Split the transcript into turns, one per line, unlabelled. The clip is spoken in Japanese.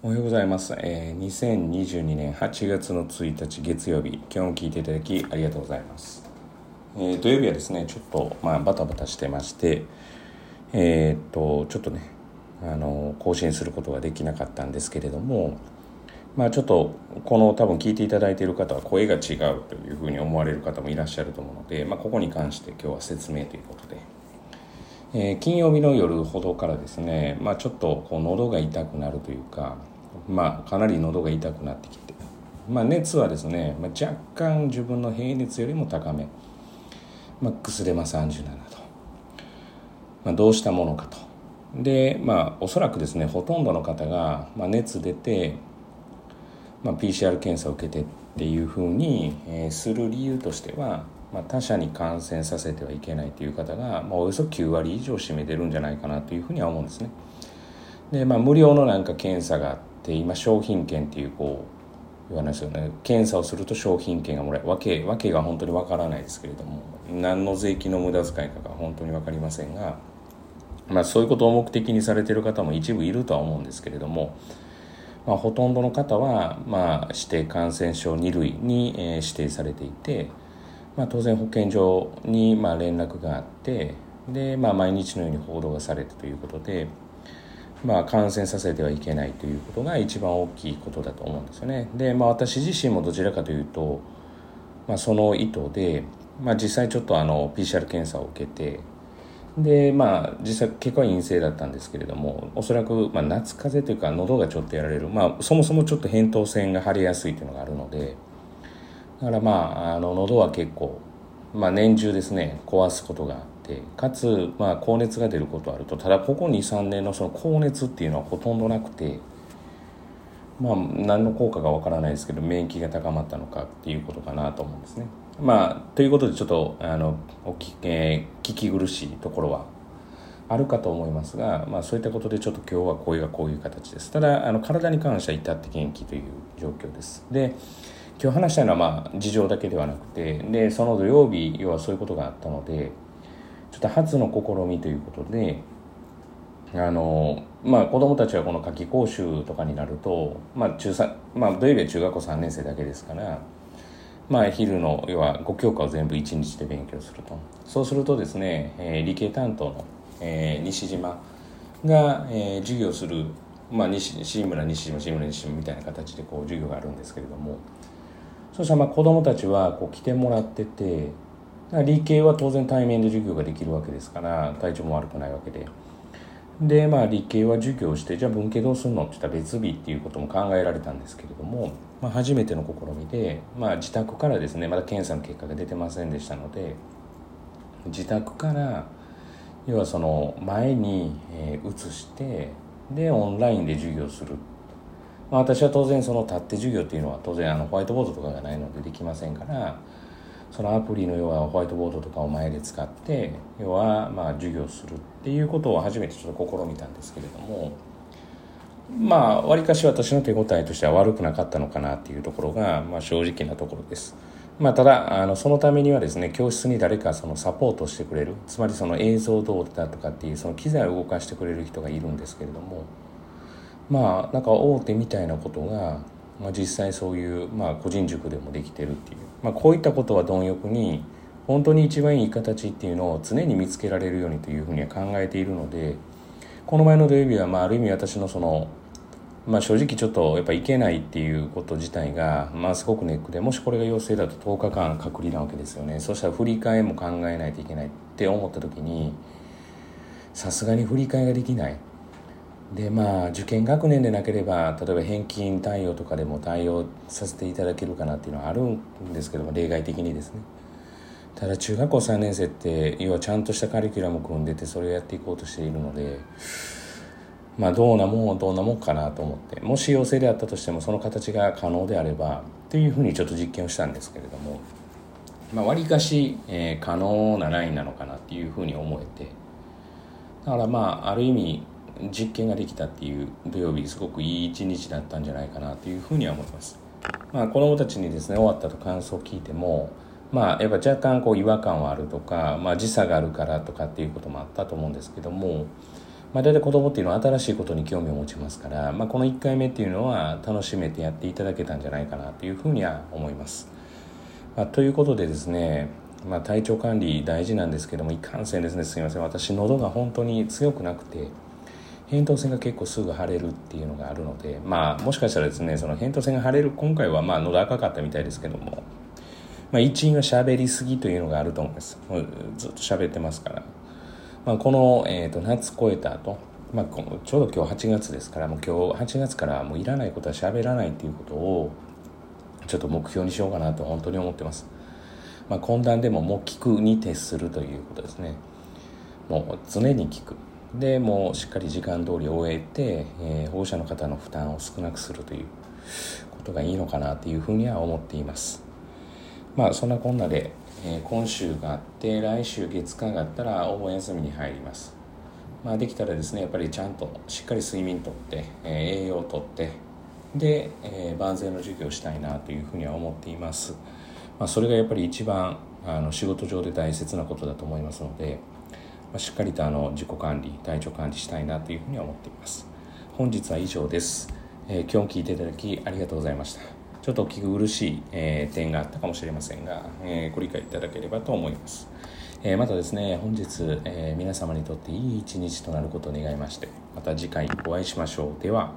おはようございます、えー、2022年8月の1日月曜日。今日も聞いていただきありがとうございます、えー、土曜日はですねちょっと、まあ、バタバタしてましてえー、っとちょっとねあの更新することができなかったんですけれどもまあちょっとこの多分聞いていただいている方は声が違うというふうに思われる方もいらっしゃると思うので、まあ、ここに関して今日は説明ということで。えー、金曜日の夜ほどからですね、まあ、ちょっとこう喉が痛くなるというか、まあ、かなり喉が痛くなってきて、まあ、熱はですね、まあ、若干自分の平熱よりも高め、まあ、薬ま37度、まあ、どうしたものかと。でまあおそらくですねほとんどの方が、まあ、熱出て、まあ、PCR 検査を受けてっていうふうに、えー、する理由としてはまあ、他者に感染させてはいけないという方が、まあ、およそ9割以上占めてるんじゃないかなというふうには思うんですね。で、まあ、無料のなんか検査があって今商品券っていうこう言わないですよね検査をすると商品券がもらえるわけわけが本当にわからないですけれども何の税金の無駄遣いかが本当に分かりませんが、まあ、そういうことを目的にされている方も一部いるとは思うんですけれども。まあ、ほとんどの方は、まあ、指定感染症2類に、えー、指定されていて、まあ、当然保健所にま連絡があってで、まあ、毎日のように報道がされてということで、まあ、感染させてはいけないということが一番大きいことだと思うんですよね。で、まあ、私自身もどちらかというと、まあ、その意図で、まあ、実際ちょっとあの PCR 検査を受けてでまあ実際結果は陰性だったんですけれどもおそらく、ま、夏風邪というか喉がちょっとやられる、まあ、そもそもちょっと扁桃腺が腫れやすいというのがあるので。だからまああの喉は結構、まあ、年中ですね壊すことがあってかつ、まあ、高熱が出ることあるとただここ23年のその高熱っていうのはほとんどなくてまあ何の効果かわからないですけど免疫が高まったのかっていうことかなと思うんですね。まあということでちょっとあのおき、えー、聞き苦しいところはあるかと思いますが、まあ、そういったことでちょっと今日は声がこういう形ですただあの体に関しては至って元気という状況ですで今日話したいのはまあ事情だけではなくてでその土曜日要はそういうことがあったのでちょっと初の試みということであのまあ子供たちはこの夏季講習とかになると、まあ中3まあ、土曜日は中学校3年生だけですからまあ昼の要は5教科を全部1日で勉強すると。そうするとですね、えー、理系担当の、えー、西島が、えー、授業するまあ西西村西島西村西島みたいな形でこう授業があるんですけれどもそしたらまあ子供たちはこう来てもらってて理系は当然対面で授業ができるわけですから体調も悪くないわけで。でまあ理系は授業してじゃあ文系どうするの？って言ったら別日っていうことも考えられたんですけれども、まあ、初めての試みで、まあ、自宅からですねまだ検査の結果が出てませんでしたので自宅から要はその前に移してでオンラインで授業するまあ、私は当然その立って授業っていうのは当然あのホワイトボードとかがないのでできませんからそのアプリの要はホワイトボードとかを前で使って要はまあ授業するっていうことを初めてちょっと試みたんですけれどもまあわりかし私の手応えとしては悪くなかったのかなっていうところが、まあ、正直なところです。まあ、ただあのそのためにはですね教室に誰かそのサポートしてくれるつまりその映像どうだとかっていうその機材を動かしてくれる人がいるんですけれどもまあなんか大手みたいなことが、まあ、実際そういう、まあ、個人塾でもできてるっていう、まあ、こういったことは貪欲に本当に一番いい形っていうのを常に見つけられるようにというふうには考えているのでこの前の土曜日は、まあ、ある意味私のその、まあ、正直ちょっとやっぱいけないっていうこと自体が、まあ、すごくネックでもしこれが陽性だと10日間隔離なわけですよね。そしたら振り替えも考えないといけないって思った時にさすがに振り替えができない。でまあ受験学年でなければ例えば返金対応とかでも対応させていただけるかなっていうのはあるんですけども例外的にですね。ただ中学校3年生って要はちゃんとしたカリキュラム組んでてそれをやっていこうとしているのでまあどうなもんどんなもんかなと思ってもし陽性であったとしてもその形が可能であればっていうふうにちょっと実験をしたんですけれどもまあ割かし、えー、可能なラインなのかなっていうふうに思えて。だからまあある意味実験ができたっていう土曜日すごくいい一日だったんじゃないかなというふうには思います。まあ、子どもたちにですね終わったと感想を聞いてもまあやっぱ若干こう違和感はあるとか、まあ、時差があるからとかっていうこともあったと思うんですけども、まあ、大体子供っていうのは新しいことに興味を持ちますから、まあ、この1回目っていうのは楽しめてやっていただけたんじゃないかなというふうには思います。まあ、ということでですね、まあ、体調管理大事なんですけどもいかんせんですねすいません私喉が本当に強くなくて扁桃腺が結構すぐ腫れるっていうのがあるのでまあもしかしたらですねその扁桃腺が腫れる今回はまあ喉赤かったみたいですけども、まあ、一因は喋りすぎというのがあると思います。ずっと喋ってますから。まあ、この、えーと、夏越えた後、まあ、このちょうど今日8月ですからもう今日8月からもういらないことは喋らないっていうことをちょっと目標にしようかなと本当に思ってます、まあ、懇談でももう聞くに徹するということですね。もう常に聞く。でもうしっかり時間通り終えて、えー、保護者の方の負担を少なくするということがいいのかなというふうには思っています。まあそんなこんなでえー、今週があって来週月間があったらお盆休みに入ります、まあ、できたらですねやっぱりちゃんとしっかり睡眠とって、えー、栄養とってで、え、万全の授業をしたいなというふうには思っています、まあ、それがやっぱり一番あの仕事上で大切なことだと思いますので、ま、しっかりとあの自己管理体調管理したいなというふうに思っています本日は以上です、え今日も聞いていただきありがとうございましたちょっと聞き苦しい、えー、点があったかもしれませんが、えー、ご理解いただければと思います。えー、またですね、本日、え皆様にとっていい一日となることを願いまして、また次回お会いしましょう。では、